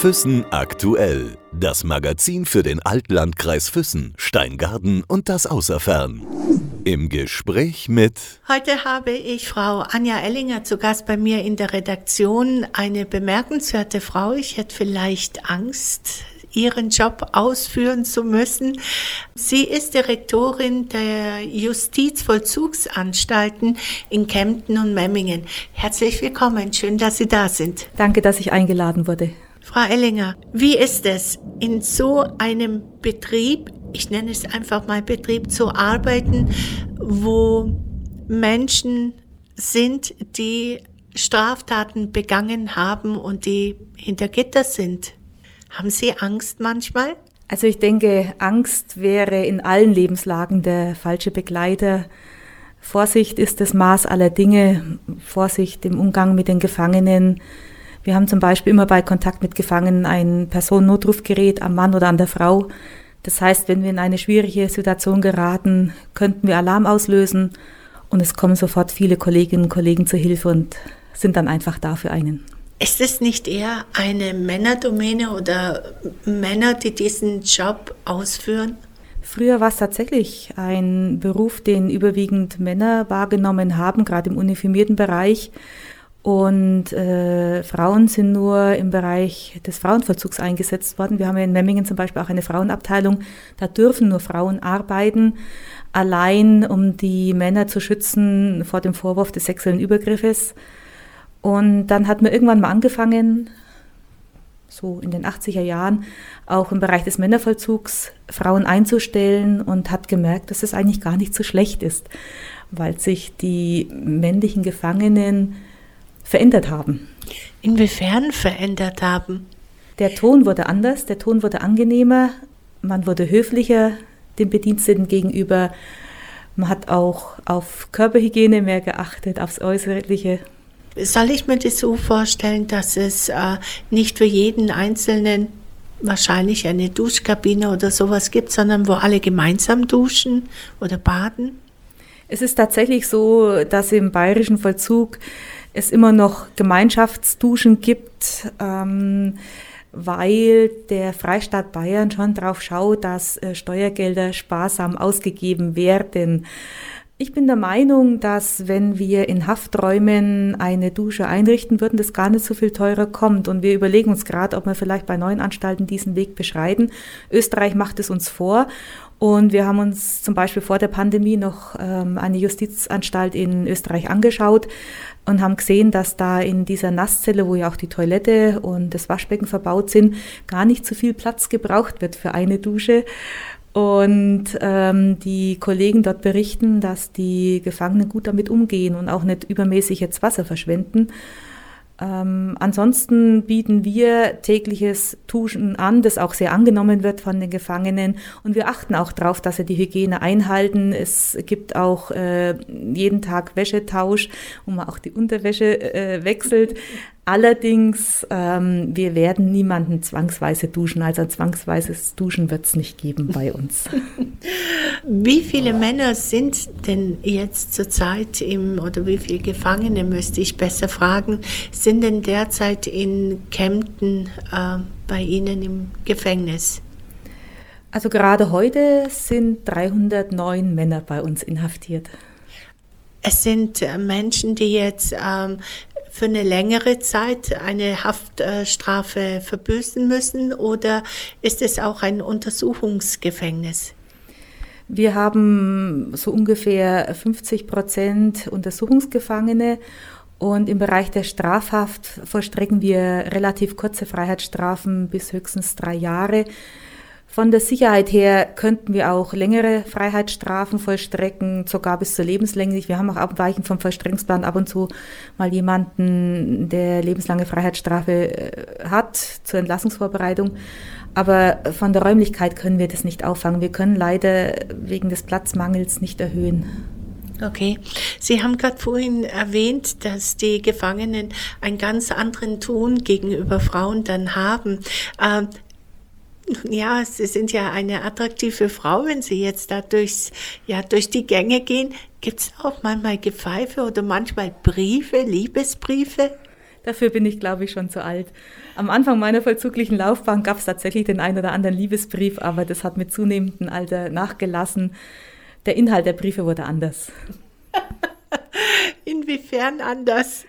Füssen aktuell. Das Magazin für den Altlandkreis Füssen, Steingarten und das Außerfern. Im Gespräch mit. Heute habe ich Frau Anja Ellinger zu Gast bei mir in der Redaktion. Eine bemerkenswerte Frau. Ich hätte vielleicht Angst, ihren Job ausführen zu müssen. Sie ist Direktorin der Justizvollzugsanstalten in Kempten und Memmingen. Herzlich willkommen. Schön, dass Sie da sind. Danke, dass ich eingeladen wurde. Frau Ellinger, wie ist es, in so einem Betrieb, ich nenne es einfach mal Betrieb, zu arbeiten, wo Menschen sind, die Straftaten begangen haben und die hinter Gitter sind? Haben Sie Angst manchmal? Also ich denke, Angst wäre in allen Lebenslagen der falsche Begleiter. Vorsicht ist das Maß aller Dinge, Vorsicht im Umgang mit den Gefangenen, wir haben zum Beispiel immer bei Kontakt mit Gefangenen ein Personennotrufgerät am Mann oder an der Frau. Das heißt, wenn wir in eine schwierige Situation geraten, könnten wir Alarm auslösen und es kommen sofort viele Kolleginnen und Kollegen zur Hilfe und sind dann einfach da für einen. Ist es nicht eher eine Männerdomäne oder Männer, die diesen Job ausführen? Früher war es tatsächlich ein Beruf, den überwiegend Männer wahrgenommen haben, gerade im uniformierten Bereich. Und äh, Frauen sind nur im Bereich des Frauenvollzugs eingesetzt worden. Wir haben ja in Memmingen zum Beispiel auch eine Frauenabteilung. Da dürfen nur Frauen arbeiten, allein um die Männer zu schützen vor dem Vorwurf des sexuellen Übergriffes. Und dann hat man irgendwann mal angefangen, so in den 80er Jahren, auch im Bereich des Männervollzugs Frauen einzustellen und hat gemerkt, dass es eigentlich gar nicht so schlecht ist, weil sich die männlichen Gefangenen verändert haben. Inwiefern verändert haben? Der Ton wurde anders, der Ton wurde angenehmer, man wurde höflicher dem Bediensteten gegenüber, man hat auch auf Körperhygiene mehr geachtet, aufs Äußerliche. Soll ich mir das so vorstellen, dass es äh, nicht für jeden Einzelnen wahrscheinlich eine Duschkabine oder sowas gibt, sondern wo alle gemeinsam duschen oder baden? Es ist tatsächlich so, dass im bayerischen Vollzug es immer noch Gemeinschaftsduschen gibt, ähm, weil der Freistaat Bayern schon darauf schaut, dass äh, Steuergelder sparsam ausgegeben werden. Ich bin der Meinung, dass wenn wir in Hafträumen eine Dusche einrichten würden, das gar nicht so viel teurer kommt. Und wir überlegen uns gerade, ob wir vielleicht bei neuen Anstalten diesen Weg beschreiten. Österreich macht es uns vor. Und wir haben uns zum Beispiel vor der Pandemie noch ähm, eine Justizanstalt in Österreich angeschaut und haben gesehen, dass da in dieser Nasszelle, wo ja auch die Toilette und das Waschbecken verbaut sind, gar nicht so viel Platz gebraucht wird für eine Dusche. Und ähm, die Kollegen dort berichten, dass die Gefangenen gut damit umgehen und auch nicht übermäßig jetzt Wasser verschwenden. Ähm, ansonsten bieten wir tägliches Duschen an, das auch sehr angenommen wird von den Gefangenen. Und wir achten auch darauf, dass sie die Hygiene einhalten. Es gibt auch äh, jeden Tag Wäschetausch, wo man auch die Unterwäsche äh, wechselt. Allerdings, ähm, wir werden niemanden zwangsweise duschen. Also ein zwangsweises Duschen wird es nicht geben bei uns. Wie viele Männer sind denn jetzt zurzeit im, oder wie viele Gefangene, müsste ich besser fragen, sind denn derzeit in Kempten äh, bei Ihnen im Gefängnis? Also gerade heute sind 309 Männer bei uns inhaftiert. Es sind äh, Menschen, die jetzt ähm, für eine längere Zeit eine Haftstrafe verbüßen müssen oder ist es auch ein Untersuchungsgefängnis? Wir haben so ungefähr 50 Prozent Untersuchungsgefangene und im Bereich der Strafhaft vollstrecken wir relativ kurze Freiheitsstrafen bis höchstens drei Jahre. Von der Sicherheit her könnten wir auch längere Freiheitsstrafen vollstrecken, sogar bis zur lebenslänglich. Wir haben auch abweichend vom Vollstreckungsplan ab und zu mal jemanden, der lebenslange Freiheitsstrafe äh, hat zur Entlassungsvorbereitung. Aber von der Räumlichkeit können wir das nicht auffangen. Wir können leider wegen des Platzmangels nicht erhöhen. Okay. Sie haben gerade vorhin erwähnt, dass die Gefangenen einen ganz anderen Ton gegenüber Frauen dann haben. Ähm, ja, Sie sind ja eine attraktive Frau, wenn Sie jetzt da durchs, ja, durch die Gänge gehen. Gibt es auch manchmal Gepfeife oder manchmal Briefe, Liebesbriefe? Dafür bin ich, glaube ich, schon zu alt. Am Anfang meiner vollzuglichen Laufbahn gab es tatsächlich den einen oder anderen Liebesbrief, aber das hat mit zunehmendem Alter nachgelassen. Der Inhalt der Briefe wurde anders. Inwiefern anders?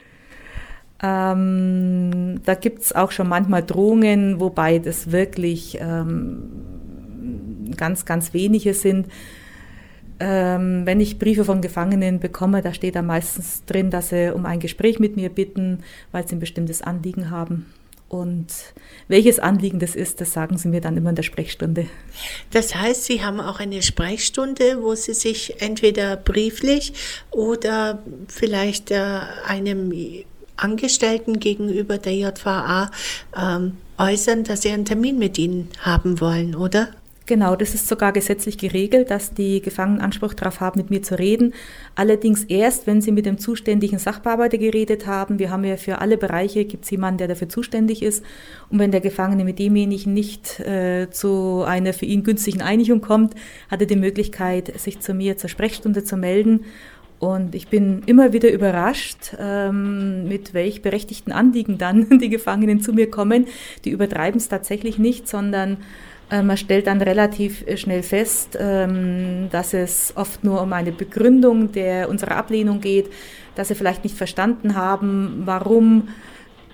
Ähm, da gibt es auch schon manchmal Drohungen, wobei das wirklich ähm, ganz, ganz wenige sind. Ähm, wenn ich Briefe von Gefangenen bekomme, da steht da meistens drin, dass sie um ein Gespräch mit mir bitten, weil sie ein bestimmtes Anliegen haben. Und welches Anliegen das ist, das sagen Sie mir dann immer in der Sprechstunde. Das heißt, Sie haben auch eine Sprechstunde, wo Sie sich entweder brieflich oder vielleicht äh, einem Angestellten gegenüber der JVA ähm, äußern, dass Sie einen Termin mit Ihnen haben wollen, oder? Genau, das ist sogar gesetzlich geregelt, dass die Gefangenen Anspruch darauf haben, mit mir zu reden. Allerdings erst, wenn sie mit dem zuständigen Sachbearbeiter geredet haben. Wir haben ja für alle Bereiche, gibt es jemanden, der dafür zuständig ist. Und wenn der Gefangene mit demjenigen nicht äh, zu einer für ihn günstigen Einigung kommt, hat er die Möglichkeit, sich zu mir zur Sprechstunde zu melden. Und ich bin immer wieder überrascht, ähm, mit welch berechtigten Anliegen dann die Gefangenen zu mir kommen. Die übertreiben es tatsächlich nicht, sondern äh, man stellt dann relativ äh, schnell fest, ähm, dass es oft nur um eine Begründung der unserer Ablehnung geht, dass sie vielleicht nicht verstanden haben, warum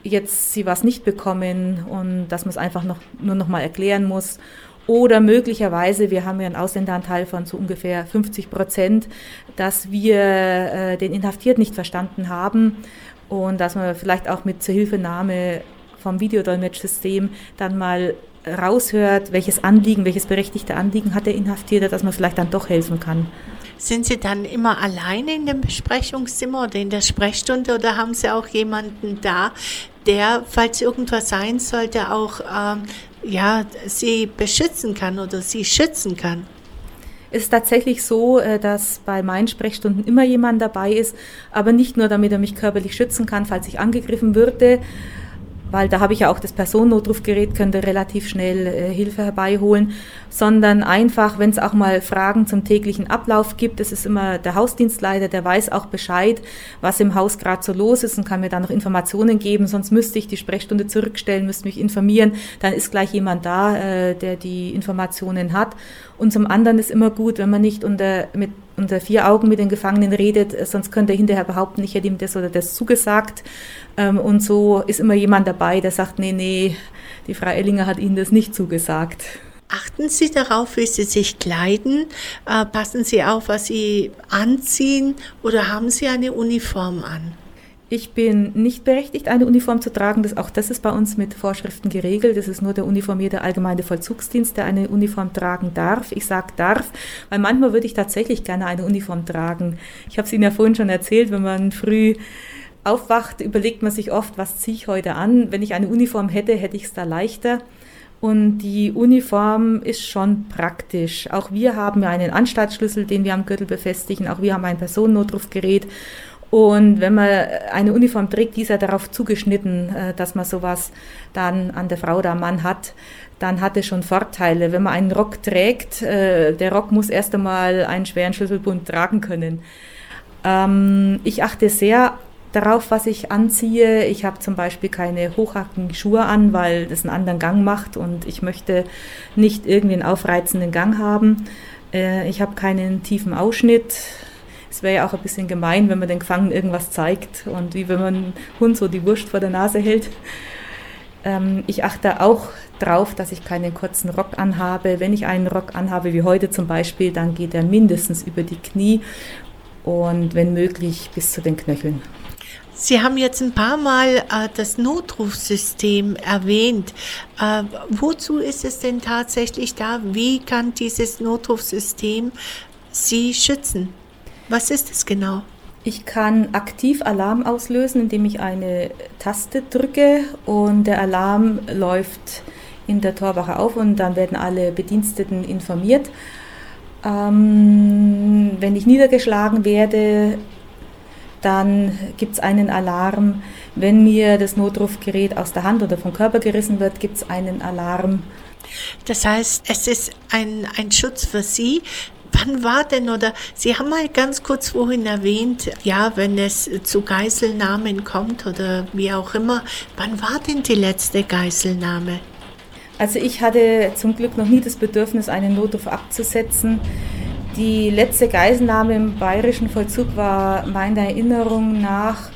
jetzt sie was nicht bekommen und dass man es einfach noch, nur noch mal erklären muss. Oder möglicherweise, wir haben ja einen Ausländeranteil von so ungefähr 50 Prozent, dass wir äh, den Inhaftierten nicht verstanden haben und dass man vielleicht auch mit Zuhilfenahme vom Videodolmetschsystem dann mal raushört, welches Anliegen, welches berechtigte Anliegen hat der Inhaftierte, dass man vielleicht dann doch helfen kann. Sind Sie dann immer alleine in dem Besprechungszimmer oder in der Sprechstunde oder haben Sie auch jemanden da, der, falls irgendwas sein sollte, auch ähm, ja, Sie beschützen kann oder Sie schützen kann? Es ist tatsächlich so, äh, dass bei meinen Sprechstunden immer jemand dabei ist, aber nicht nur, damit er mich körperlich schützen kann, falls ich angegriffen würde, weil da habe ich ja auch das Personennotrufgerät, könnte relativ schnell äh, Hilfe herbeiholen, sondern einfach, wenn es auch mal Fragen zum täglichen Ablauf gibt, es ist immer der Hausdienstleiter, der weiß auch Bescheid, was im Haus gerade so los ist und kann mir dann noch Informationen geben, sonst müsste ich die Sprechstunde zurückstellen, müsste mich informieren, dann ist gleich jemand da, äh, der die Informationen hat. Und zum anderen ist immer gut, wenn man nicht unter, mit, unter vier Augen mit den Gefangenen redet, sonst könnte er hinterher behaupten, ich hätte ihm das oder das zugesagt. Ähm, und so ist immer jemand dabei, der sagt, nee, nee, die Frau Ellinger hat Ihnen das nicht zugesagt. Achten Sie darauf, wie Sie sich kleiden? Äh, passen Sie auf, was Sie anziehen oder haben Sie eine Uniform an? Ich bin nicht berechtigt, eine Uniform zu tragen. Das, auch das ist bei uns mit Vorschriften geregelt. Das ist nur der uniformierte allgemeine Vollzugsdienst, der eine Uniform tragen darf. Ich sage darf, weil manchmal würde ich tatsächlich gerne eine Uniform tragen. Ich habe es Ihnen ja vorhin schon erzählt, wenn man früh aufwacht, überlegt man sich oft, was ziehe ich heute an. Wenn ich eine Uniform hätte, hätte ich es da leichter. Und die Uniform ist schon praktisch. Auch wir haben ja einen Anstaltsschlüssel, den wir am Gürtel befestigen. Auch wir haben ein Personennotrufgerät. Und wenn man eine Uniform trägt, die ist ja darauf zugeschnitten, äh, dass man sowas dann an der Frau oder Mann hat, dann hat es schon Vorteile. Wenn man einen Rock trägt, äh, der Rock muss erst einmal einen schweren Schlüsselbund tragen können. Ähm, ich achte sehr darauf, was ich anziehe. Ich habe zum Beispiel keine hochhackigen Schuhe an, weil das einen anderen Gang macht und ich möchte nicht irgendwie einen aufreizenden Gang haben. Äh, ich habe keinen tiefen Ausschnitt. Es wäre ja auch ein bisschen gemein, wenn man den Gefangenen irgendwas zeigt und wie wenn man einen Hund so die Wurst vor der Nase hält. Ähm, ich achte auch darauf, dass ich keinen kurzen Rock anhabe. Wenn ich einen Rock anhabe, wie heute zum Beispiel, dann geht er mindestens über die Knie und wenn möglich bis zu den Knöcheln. Sie haben jetzt ein paar Mal äh, das Notrufsystem erwähnt. Äh, wozu ist es denn tatsächlich da? Wie kann dieses Notrufsystem Sie schützen? Was ist es genau? Ich kann aktiv Alarm auslösen, indem ich eine Taste drücke und der Alarm läuft in der Torwache auf und dann werden alle Bediensteten informiert. Ähm, wenn ich niedergeschlagen werde, dann gibt es einen Alarm. Wenn mir das Notrufgerät aus der Hand oder vom Körper gerissen wird, gibt es einen Alarm. Das heißt, es ist ein, ein Schutz für Sie, Wann war denn, oder Sie haben mal ganz kurz vorhin erwähnt, ja, wenn es zu Geiselnahmen kommt oder wie auch immer, wann war denn die letzte Geiselnahme? Also ich hatte zum Glück noch nie das Bedürfnis, einen Notruf abzusetzen. Die letzte Geiselnahme im bayerischen Vollzug war meiner Erinnerung nach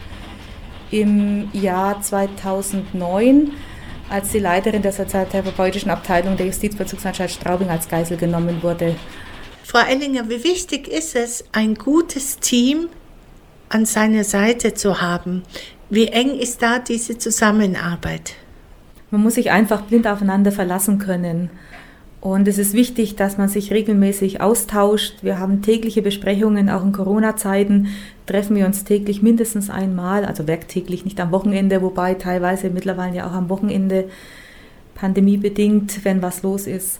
im Jahr 2009, als die Leiterin der sozialtherapeutischen Abteilung der Justizvollzugsanstalt Straubing als Geisel genommen wurde. Frau Ellinger, wie wichtig ist es, ein gutes Team an seiner Seite zu haben? Wie eng ist da diese Zusammenarbeit? Man muss sich einfach blind aufeinander verlassen können. Und es ist wichtig, dass man sich regelmäßig austauscht. Wir haben tägliche Besprechungen, auch in Corona-Zeiten treffen wir uns täglich mindestens einmal, also werktäglich, nicht am Wochenende, wobei teilweise mittlerweile ja auch am Wochenende pandemiebedingt, wenn was los ist.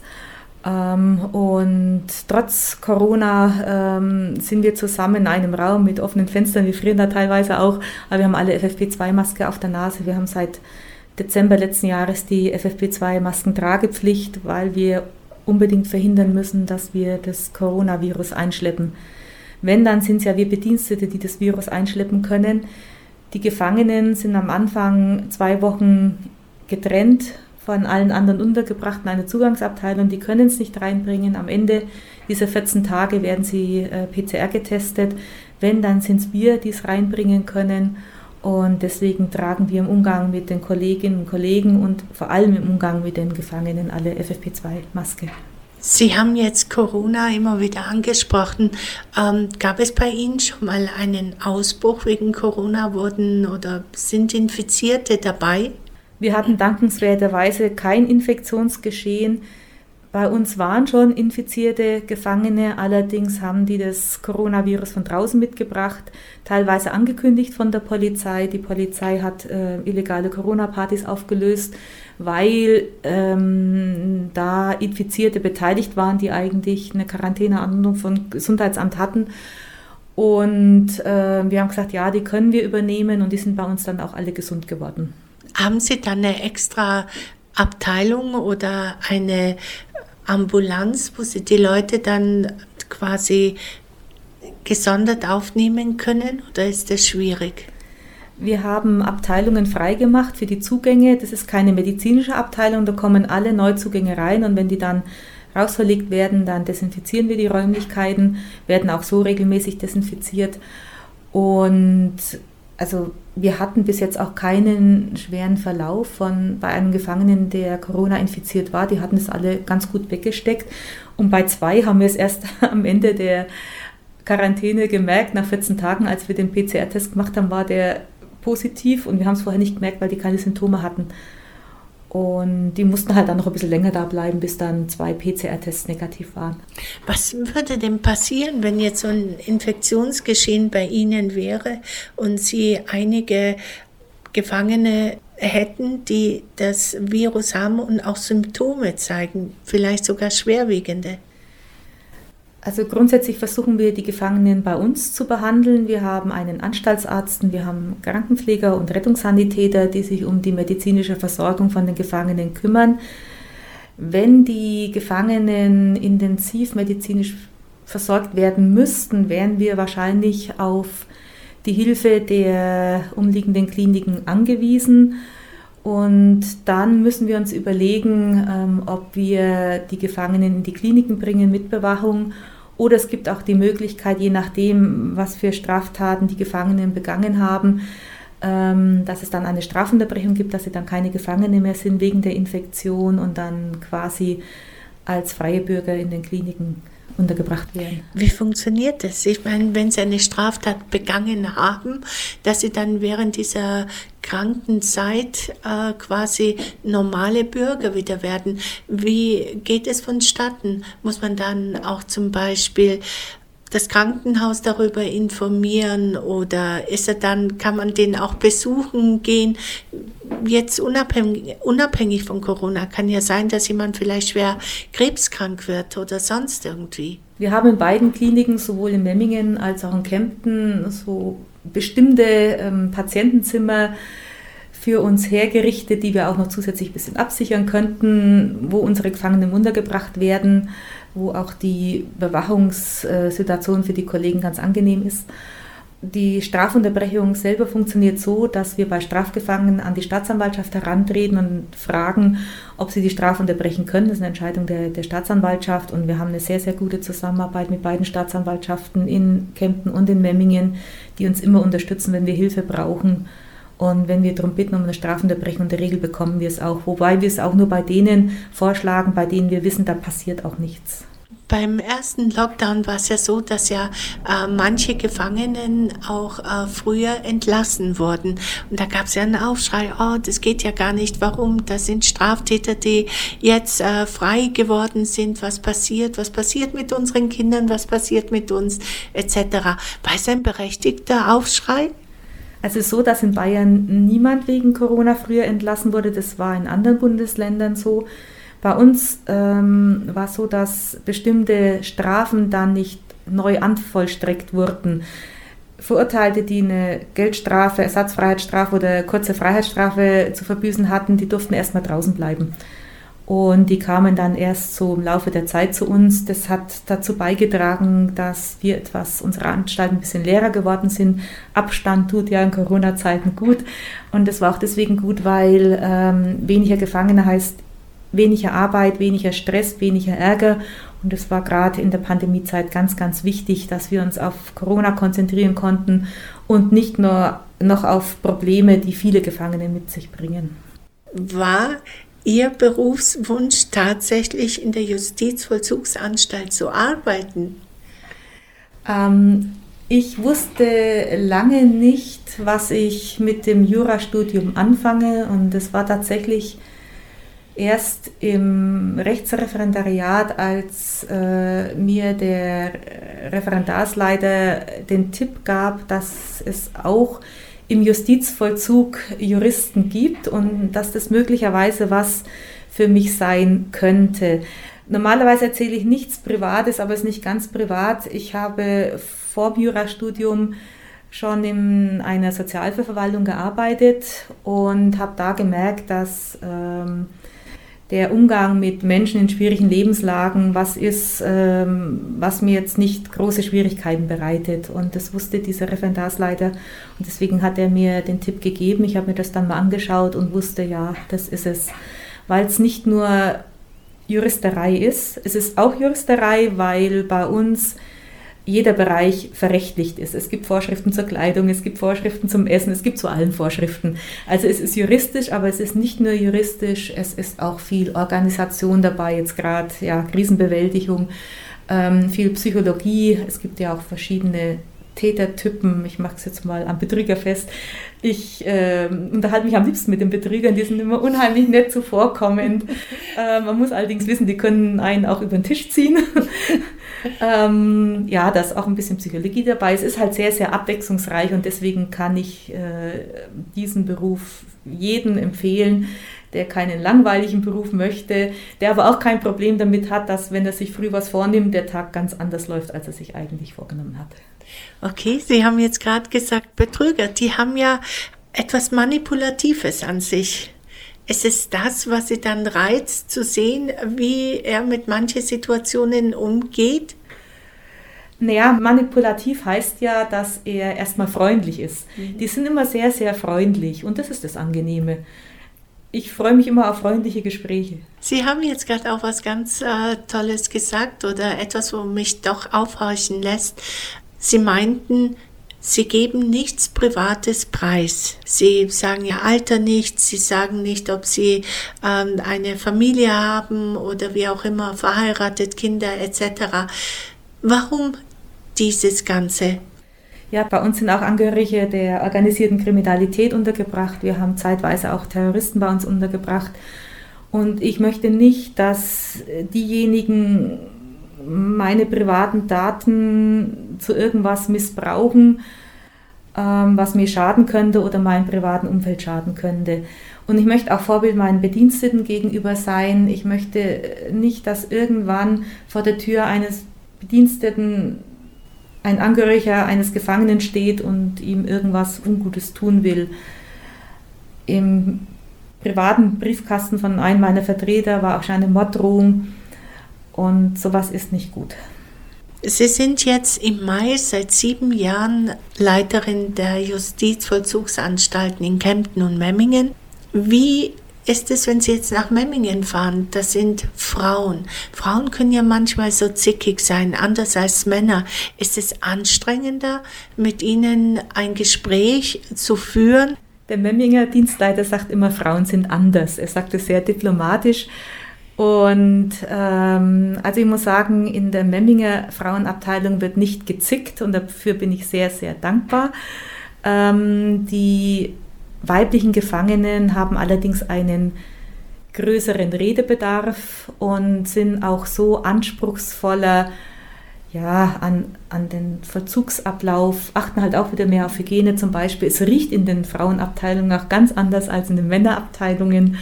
Ähm, und trotz Corona ähm, sind wir zusammen in einem Raum mit offenen Fenstern. Wir frieren da teilweise auch, aber wir haben alle FFP2-Maske auf der Nase. Wir haben seit Dezember letzten Jahres die FFP2-Maskentragepflicht, weil wir unbedingt verhindern müssen, dass wir das Coronavirus einschleppen. Wenn, dann sind es ja wir Bedienstete, die das Virus einschleppen können. Die Gefangenen sind am Anfang zwei Wochen getrennt von allen anderen untergebracht in eine Zugangsabteilung, die können es nicht reinbringen. Am Ende dieser 14 Tage werden sie äh, PCR getestet. Wenn, dann sind es wir, die es reinbringen können. Und deswegen tragen wir im Umgang mit den Kolleginnen und Kollegen und vor allem im Umgang mit den Gefangenen alle FFP2-Maske. Sie haben jetzt Corona immer wieder angesprochen. Ähm, gab es bei Ihnen schon mal einen Ausbruch wegen Corona? Wurden oder sind Infizierte dabei? Wir hatten dankenswerterweise kein Infektionsgeschehen. Bei uns waren schon infizierte Gefangene, allerdings haben die das Coronavirus von draußen mitgebracht, teilweise angekündigt von der Polizei. Die Polizei hat äh, illegale Corona-Partys aufgelöst, weil ähm, da Infizierte beteiligt waren, die eigentlich eine Quarantäneanordnung vom Gesundheitsamt hatten. Und äh, wir haben gesagt, ja, die können wir übernehmen und die sind bei uns dann auch alle gesund geworden. Haben Sie dann eine extra Abteilung oder eine Ambulanz, wo Sie die Leute dann quasi gesondert aufnehmen können oder ist das schwierig? Wir haben Abteilungen freigemacht für die Zugänge. Das ist keine medizinische Abteilung, da kommen alle Neuzugänge rein und wenn die dann rausverlegt werden, dann desinfizieren wir die Räumlichkeiten, werden auch so regelmäßig desinfiziert. Und also wir hatten bis jetzt auch keinen schweren Verlauf von bei einem Gefangenen, der Corona infiziert war. Die hatten es alle ganz gut weggesteckt. Und bei zwei haben wir es erst am Ende der Quarantäne gemerkt. Nach 14 Tagen, als wir den PCR-Test gemacht haben, war der positiv und wir haben es vorher nicht gemerkt, weil die keine Symptome hatten. Und die mussten halt dann noch ein bisschen länger da bleiben, bis dann zwei PCR-Tests negativ waren. Was würde denn passieren, wenn jetzt so ein Infektionsgeschehen bei Ihnen wäre und Sie einige Gefangene hätten, die das Virus haben und auch Symptome zeigen, vielleicht sogar schwerwiegende? Also grundsätzlich versuchen wir, die Gefangenen bei uns zu behandeln. Wir haben einen Anstaltsarzt, wir haben Krankenpfleger und Rettungssanitäter, die sich um die medizinische Versorgung von den Gefangenen kümmern. Wenn die Gefangenen intensiv medizinisch versorgt werden müssten, wären wir wahrscheinlich auf die Hilfe der umliegenden Kliniken angewiesen. Und dann müssen wir uns überlegen, ähm, ob wir die Gefangenen in die Kliniken bringen mit Bewachung oder es gibt auch die Möglichkeit, je nachdem, was für Straftaten die Gefangenen begangen haben, ähm, dass es dann eine Strafunterbrechung gibt, dass sie dann keine Gefangene mehr sind wegen der Infektion und dann quasi als freie Bürger in den Kliniken untergebracht werden. Wie funktioniert das? Ich meine, wenn Sie eine Straftat begangen haben, dass Sie dann während dieser Krankenzeit äh, quasi normale Bürger wieder werden. Wie geht es vonstatten? Muss man dann auch zum Beispiel das Krankenhaus darüber informieren oder ist er dann, kann man den auch besuchen gehen? Jetzt unabhängig, unabhängig von Corona kann ja sein, dass jemand vielleicht schwer krebskrank wird oder sonst irgendwie. Wir haben in beiden Kliniken, sowohl in Memmingen als auch in Kempten, so bestimmte ähm, Patientenzimmer für uns hergerichtet, die wir auch noch zusätzlich ein bisschen absichern könnten, wo unsere Gefangenen untergebracht werden, wo auch die Bewachungssituation für die Kollegen ganz angenehm ist. Die Strafunterbrechung selber funktioniert so, dass wir bei Strafgefangenen an die Staatsanwaltschaft herantreten und fragen, ob sie die Strafe unterbrechen können. Das ist eine Entscheidung der, der Staatsanwaltschaft und wir haben eine sehr, sehr gute Zusammenarbeit mit beiden Staatsanwaltschaften in Kempten und in Memmingen, die uns immer unterstützen, wenn wir Hilfe brauchen. Und wenn wir darum bitten um eine Strafenunterbrechung, in der Regel bekommen wir es auch. Wobei wir es auch nur bei denen vorschlagen, bei denen wir wissen, da passiert auch nichts. Beim ersten Lockdown war es ja so, dass ja äh, manche Gefangenen auch äh, früher entlassen wurden. Und da gab es ja einen Aufschrei, oh, das geht ja gar nicht, warum? Das sind Straftäter, die jetzt äh, frei geworden sind. Was passiert? Was passiert mit unseren Kindern? Was passiert mit uns? Etc. War es ein berechtigter Aufschrei? Es ist so, dass in Bayern niemand wegen Corona früher entlassen wurde. Das war in anderen Bundesländern so. Bei uns ähm, war es so, dass bestimmte Strafen dann nicht neu anvollstreckt wurden. Verurteilte, die eine Geldstrafe, Ersatzfreiheitsstrafe oder kurze Freiheitsstrafe zu verbüßen hatten, die durften erstmal draußen bleiben. Und die kamen dann erst so im Laufe der Zeit zu uns. Das hat dazu beigetragen, dass wir etwas, unsere Anstalten ein bisschen leerer geworden sind. Abstand tut ja in Corona-Zeiten gut. Und das war auch deswegen gut, weil ähm, weniger Gefangene heißt weniger Arbeit, weniger Stress, weniger Ärger. Und es war gerade in der Pandemiezeit ganz, ganz wichtig, dass wir uns auf Corona konzentrieren konnten und nicht nur noch auf Probleme, die viele Gefangene mit sich bringen. War Ihr Berufswunsch tatsächlich in der Justizvollzugsanstalt zu arbeiten? Ähm, ich wusste lange nicht, was ich mit dem Jurastudium anfange und es war tatsächlich erst im Rechtsreferendariat, als äh, mir der Referendarsleiter den Tipp gab, dass es auch im Justizvollzug Juristen gibt und dass das möglicherweise was für mich sein könnte. Normalerweise erzähle ich nichts Privates, aber es ist nicht ganz privat. Ich habe vor Jurastudium schon in einer Sozialverwaltung gearbeitet und habe da gemerkt, dass ähm, der Umgang mit Menschen in schwierigen Lebenslagen was ist, ähm, was mir jetzt nicht große Schwierigkeiten bereitet. Und das wusste dieser Referendarsleiter und deswegen hat er mir den Tipp gegeben. Ich habe mir das dann mal angeschaut und wusste, ja, das ist es. Weil es nicht nur Juristerei ist, es ist auch Juristerei, weil bei uns jeder Bereich verrechtlicht ist. Es gibt Vorschriften zur Kleidung, es gibt Vorschriften zum Essen, es gibt zu allen Vorschriften. Also es ist juristisch, aber es ist nicht nur juristisch, es ist auch viel Organisation dabei, jetzt gerade ja, Krisenbewältigung, ähm, viel Psychologie. Es gibt ja auch verschiedene Tätertypen, ich mache es jetzt mal am Betrüger fest. Ich äh, unterhalte mich am liebsten mit den Betrügern, die sind immer unheimlich nett zuvorkommend. äh, man muss allerdings wissen, die können einen auch über den Tisch ziehen. ähm, ja, da ist auch ein bisschen Psychologie dabei. Es ist halt sehr, sehr abwechslungsreich und deswegen kann ich äh, diesen Beruf jedem empfehlen, der keinen langweiligen Beruf möchte, der aber auch kein Problem damit hat, dass wenn er sich früh was vornimmt, der Tag ganz anders läuft, als er sich eigentlich vorgenommen hat. Okay, Sie haben jetzt gerade gesagt, Betrüger, die haben ja etwas Manipulatives an sich. Es ist das, was Sie dann reizt, zu sehen, wie er mit manchen Situationen umgeht? Naja, manipulativ heißt ja, dass er erstmal freundlich ist. Mhm. Die sind immer sehr, sehr freundlich und das ist das Angenehme. Ich freue mich immer auf freundliche Gespräche. Sie haben jetzt gerade auch was ganz äh, Tolles gesagt oder etwas, wo mich doch aufhorchen lässt. Sie meinten, Sie geben nichts Privates preis. Sie sagen ihr Alter nicht, sie sagen nicht, ob sie ähm, eine Familie haben oder wie auch immer, verheiratet, Kinder etc. Warum dieses Ganze? Ja, bei uns sind auch Angehörige der organisierten Kriminalität untergebracht. Wir haben zeitweise auch Terroristen bei uns untergebracht. Und ich möchte nicht, dass diejenigen meine privaten Daten zu irgendwas missbrauchen, ähm, was mir schaden könnte oder meinem privaten Umfeld schaden könnte. Und ich möchte auch Vorbild meinen Bediensteten gegenüber sein. Ich möchte nicht, dass irgendwann vor der Tür eines Bediensteten ein Angehöriger eines Gefangenen steht und ihm irgendwas Ungutes tun will. Im privaten Briefkasten von einem meiner Vertreter war auch schon eine Morddrohung und sowas ist nicht gut. Sie sind jetzt im Mai seit sieben Jahren Leiterin der Justizvollzugsanstalten in Kempten und Memmingen. Wie ist es, wenn Sie jetzt nach Memmingen fahren? Das sind Frauen. Frauen können ja manchmal so zickig sein, anders als Männer. Ist es anstrengender, mit ihnen ein Gespräch zu führen? Der Memminger Dienstleiter sagt immer, Frauen sind anders. Er sagt es sehr diplomatisch. Und ähm, also ich muss sagen, in der Memminger Frauenabteilung wird nicht gezickt und dafür bin ich sehr, sehr dankbar. Ähm, die weiblichen Gefangenen haben allerdings einen größeren Redebedarf und sind auch so anspruchsvoller ja, an, an den Vollzugsablauf, achten halt auch wieder mehr auf Hygiene zum Beispiel. Es riecht in den Frauenabteilungen auch ganz anders als in den Männerabteilungen.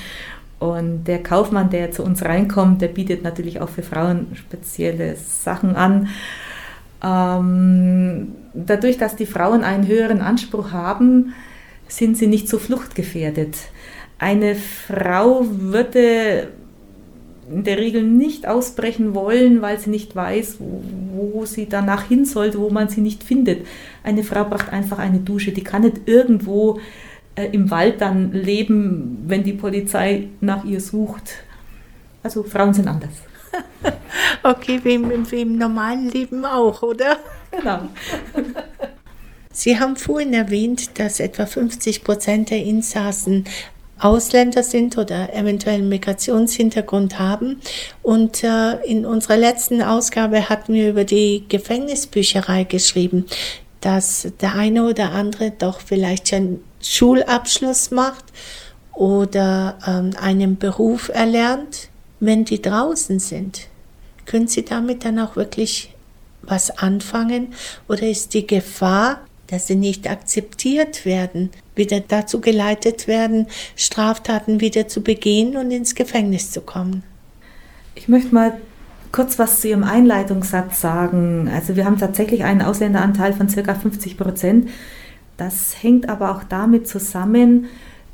Und der Kaufmann, der zu uns reinkommt, der bietet natürlich auch für Frauen spezielle Sachen an. Ähm, dadurch, dass die Frauen einen höheren Anspruch haben, sind sie nicht so fluchtgefährdet. Eine Frau würde in der Regel nicht ausbrechen wollen, weil sie nicht weiß, wo, wo, sie danach hin sollte, wo man sie nicht findet. Eine Frau braucht einfach eine Dusche, die kann nicht irgendwo äh, im Wald dann leben, wenn die Polizei nach ihr sucht. Also Frauen sind anders. okay, wie im, wie im normalen Leben auch, oder? Genau. Sie haben vorhin erwähnt, dass etwa 50 Prozent der Insassen Ausländer sind oder eventuell einen Migrationshintergrund haben. Und äh, in unserer letzten Ausgabe hatten wir über die Gefängnisbücherei geschrieben, dass der eine oder andere doch vielleicht schon Schulabschluss macht oder ähm, einen Beruf erlernt, wenn die draußen sind, können sie damit dann auch wirklich was anfangen oder ist die Gefahr, dass sie nicht akzeptiert werden, wieder dazu geleitet werden, Straftaten wieder zu begehen und ins Gefängnis zu kommen? Ich möchte mal kurz was zu Ihrem Einleitungssatz sagen. Also wir haben tatsächlich einen Ausländeranteil von ca. 50 Prozent. Das hängt aber auch damit zusammen,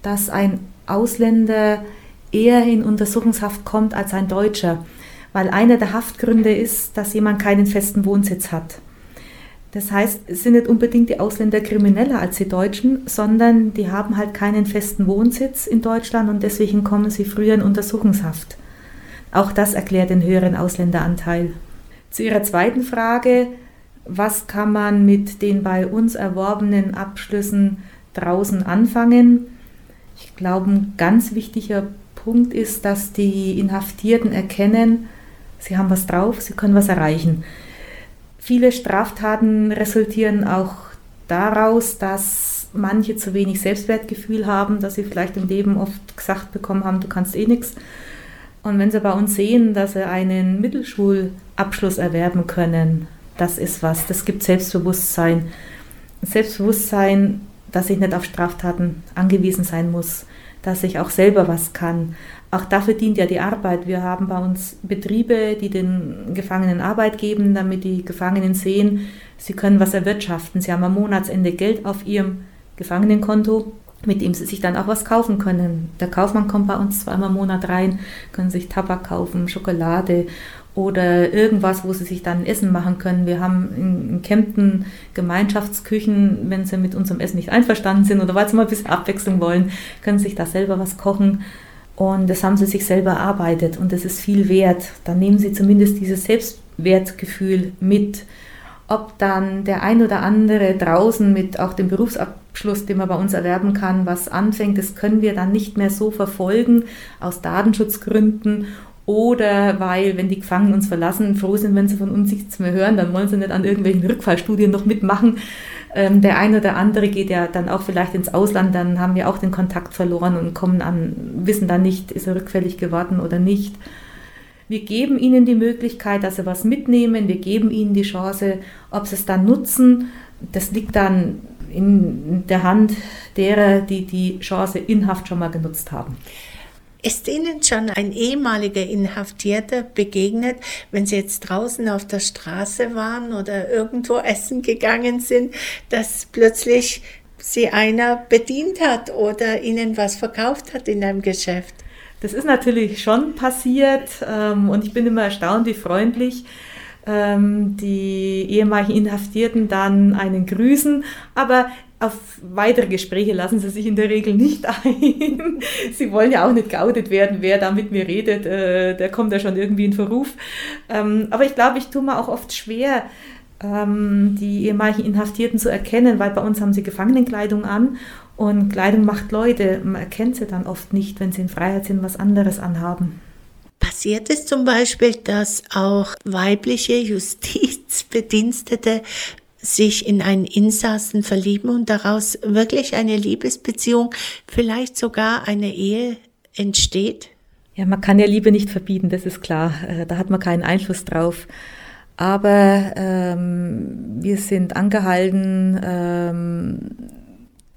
dass ein Ausländer eher in Untersuchungshaft kommt als ein Deutscher, weil einer der Haftgründe ist, dass jemand keinen festen Wohnsitz hat. Das heißt, es sind nicht unbedingt die Ausländer krimineller als die Deutschen, sondern die haben halt keinen festen Wohnsitz in Deutschland und deswegen kommen sie früher in Untersuchungshaft. Auch das erklärt den höheren Ausländeranteil. Zu Ihrer zweiten Frage, was kann man mit den bei uns erworbenen Abschlüssen draußen anfangen. Ich glaube, ein ganz wichtiger Punkt ist, dass die Inhaftierten erkennen, sie haben was drauf, sie können was erreichen. Viele Straftaten resultieren auch daraus, dass manche zu wenig Selbstwertgefühl haben, dass sie vielleicht im Leben oft gesagt bekommen haben, du kannst eh nichts. Und wenn sie bei uns sehen, dass sie einen Mittelschulabschluss erwerben können, das ist was, das gibt Selbstbewusstsein. Selbstbewusstsein, dass ich nicht auf Straftaten angewiesen sein muss, dass ich auch selber was kann. Auch dafür dient ja die Arbeit. Wir haben bei uns Betriebe, die den Gefangenen Arbeit geben, damit die Gefangenen sehen, sie können was erwirtschaften. Sie haben am Monatsende Geld auf ihrem Gefangenenkonto, mit dem sie sich dann auch was kaufen können. Der Kaufmann kommt bei uns zweimal im Monat rein, können sich Tabak kaufen, Schokolade oder irgendwas, wo sie sich dann Essen machen können. Wir haben in, Kempten Gemeinschaftsküchen, wenn sie mit unserem Essen nicht einverstanden sind oder weil sie mal ein bisschen Abwechslung wollen, können sie sich da selber was kochen. Und das haben sie sich selber erarbeitet und das ist viel wert. Dann nehmen sie zumindest dieses Selbstwertgefühl mit. Ob dann der ein oder andere draußen mit auch dem Berufsabschluss, den man bei uns erwerben kann, was anfängt, das können wir dann nicht mehr so verfolgen aus Datenschutzgründen oder weil, wenn die Gefangenen uns verlassen, froh sind, wenn sie von uns nichts mehr hören, dann wollen sie nicht an irgendwelchen Rückfallstudien noch mitmachen. Ähm, der eine oder andere geht ja dann auch vielleicht ins Ausland, dann haben wir auch den Kontakt verloren und kommen an, wissen dann nicht, ist er rückfällig geworden oder nicht. Wir geben ihnen die Möglichkeit, dass sie was mitnehmen, wir geben ihnen die Chance, ob sie es dann nutzen, das liegt dann in der Hand derer, die die Chance in Haft schon mal genutzt haben. Ist Ihnen schon ein ehemaliger Inhaftierter begegnet, wenn Sie jetzt draußen auf der Straße waren oder irgendwo essen gegangen sind, dass plötzlich sie einer bedient hat oder ihnen was verkauft hat in einem Geschäft. Das ist natürlich schon passiert ähm, und ich bin immer erstaunt, wie freundlich ähm, die ehemaligen Inhaftierten dann einen grüßen, aber auf weitere Gespräche lassen sie sich in der Regel nicht ein. sie wollen ja auch nicht geoutet werden, wer da mit mir redet, äh, der kommt ja schon irgendwie in Verruf. Ähm, aber ich glaube, ich tue mir auch oft schwer, ähm, die ehemaligen Inhaftierten zu erkennen, weil bei uns haben sie Gefangenenkleidung an und Kleidung macht Leute. Man erkennt sie dann oft nicht, wenn sie in Freiheit sind, was anderes anhaben. Passiert es zum Beispiel, dass auch weibliche Justizbedienstete sich in einen Insassen verlieben und daraus wirklich eine Liebesbeziehung, vielleicht sogar eine Ehe entsteht? Ja, man kann ja Liebe nicht verbieten, das ist klar. Äh, da hat man keinen Einfluss drauf. Aber ähm, wir sind angehalten, ähm,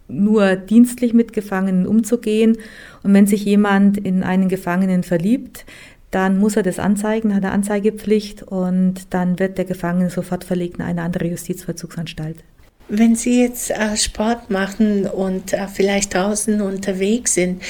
nur dienstlich mit Gefangenen umzugehen. Und wenn sich jemand in einen Gefangenen verliebt, dann muss er das anzeigen, hat eine Anzeigepflicht und dann wird der Gefangene sofort verlegt in eine andere Justizvollzugsanstalt. Wenn Sie jetzt äh, Sport machen und äh, vielleicht draußen unterwegs sind,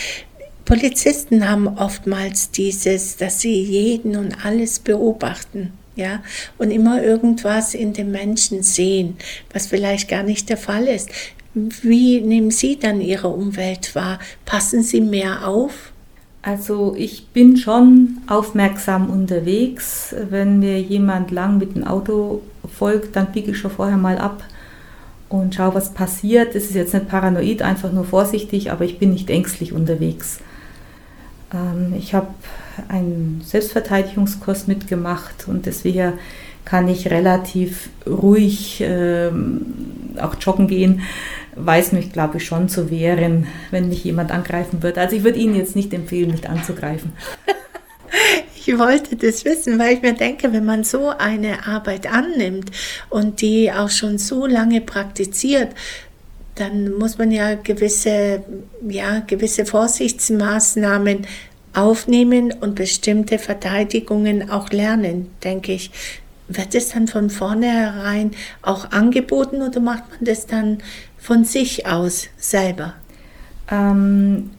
Polizisten haben oftmals dieses, dass sie jeden und alles beobachten. Ja, und immer irgendwas in den Menschen sehen, was vielleicht gar nicht der Fall ist. Wie nehmen Sie dann Ihre Umwelt wahr? Passen Sie mehr auf? Also ich bin schon aufmerksam unterwegs. Wenn mir jemand lang mit dem Auto folgt, dann biege ich schon vorher mal ab und schaue, was passiert. Es ist jetzt nicht paranoid, einfach nur vorsichtig, aber ich bin nicht ängstlich unterwegs. Ähm, ich habe einen Selbstverteidigungskurs mitgemacht und deswegen kann ich relativ ruhig ähm, auch joggen gehen weiß mich, glaube ich, schon zu wehren, wenn mich jemand angreifen würde. Also ich würde Ihnen jetzt nicht empfehlen, nicht anzugreifen. Ich wollte das wissen, weil ich mir denke, wenn man so eine Arbeit annimmt und die auch schon so lange praktiziert, dann muss man ja gewisse, ja, gewisse Vorsichtsmaßnahmen aufnehmen und bestimmte Verteidigungen auch lernen, denke ich. Wird es dann von vornherein auch angeboten oder macht man das dann von sich aus selber? Ähm,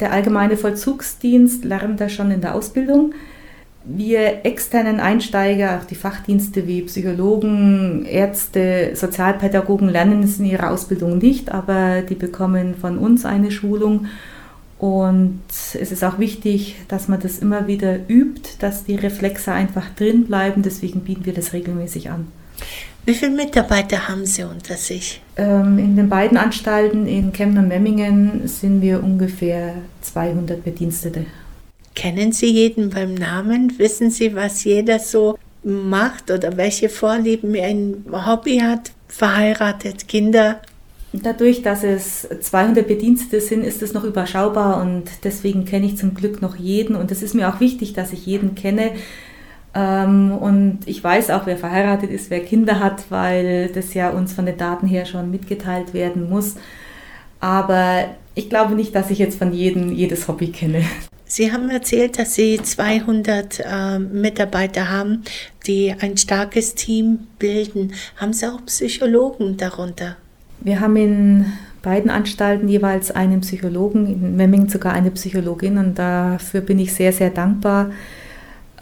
der allgemeine Vollzugsdienst lernt das schon in der Ausbildung. Wir externen Einsteiger, auch die Fachdienste wie Psychologen, Ärzte, Sozialpädagogen lernen es in ihrer Ausbildung nicht, aber die bekommen von uns eine Schulung. Und es ist auch wichtig, dass man das immer wieder übt, dass die Reflexe einfach drin bleiben. Deswegen bieten wir das regelmäßig an. Wie viele Mitarbeiter haben Sie unter sich? Ähm, in den beiden Anstalten in Chemnitz und Memmingen sind wir ungefähr 200 Bedienstete. Kennen Sie jeden beim Namen? Wissen Sie, was jeder so macht oder welche Vorlieben er ein Hobby hat? Verheiratet, Kinder? Dadurch, dass es 200 Bedienstete sind, ist es noch überschaubar und deswegen kenne ich zum Glück noch jeden und es ist mir auch wichtig, dass ich jeden kenne, und ich weiß auch, wer verheiratet ist, wer Kinder hat, weil das ja uns von den Daten her schon mitgeteilt werden muss. Aber ich glaube nicht, dass ich jetzt von jedem jedes Hobby kenne. Sie haben erzählt, dass Sie 200 äh, Mitarbeiter haben, die ein starkes Team bilden. Haben Sie auch Psychologen darunter? Wir haben in beiden Anstalten jeweils einen Psychologen, in Memmingen sogar eine Psychologin und dafür bin ich sehr, sehr dankbar ähm,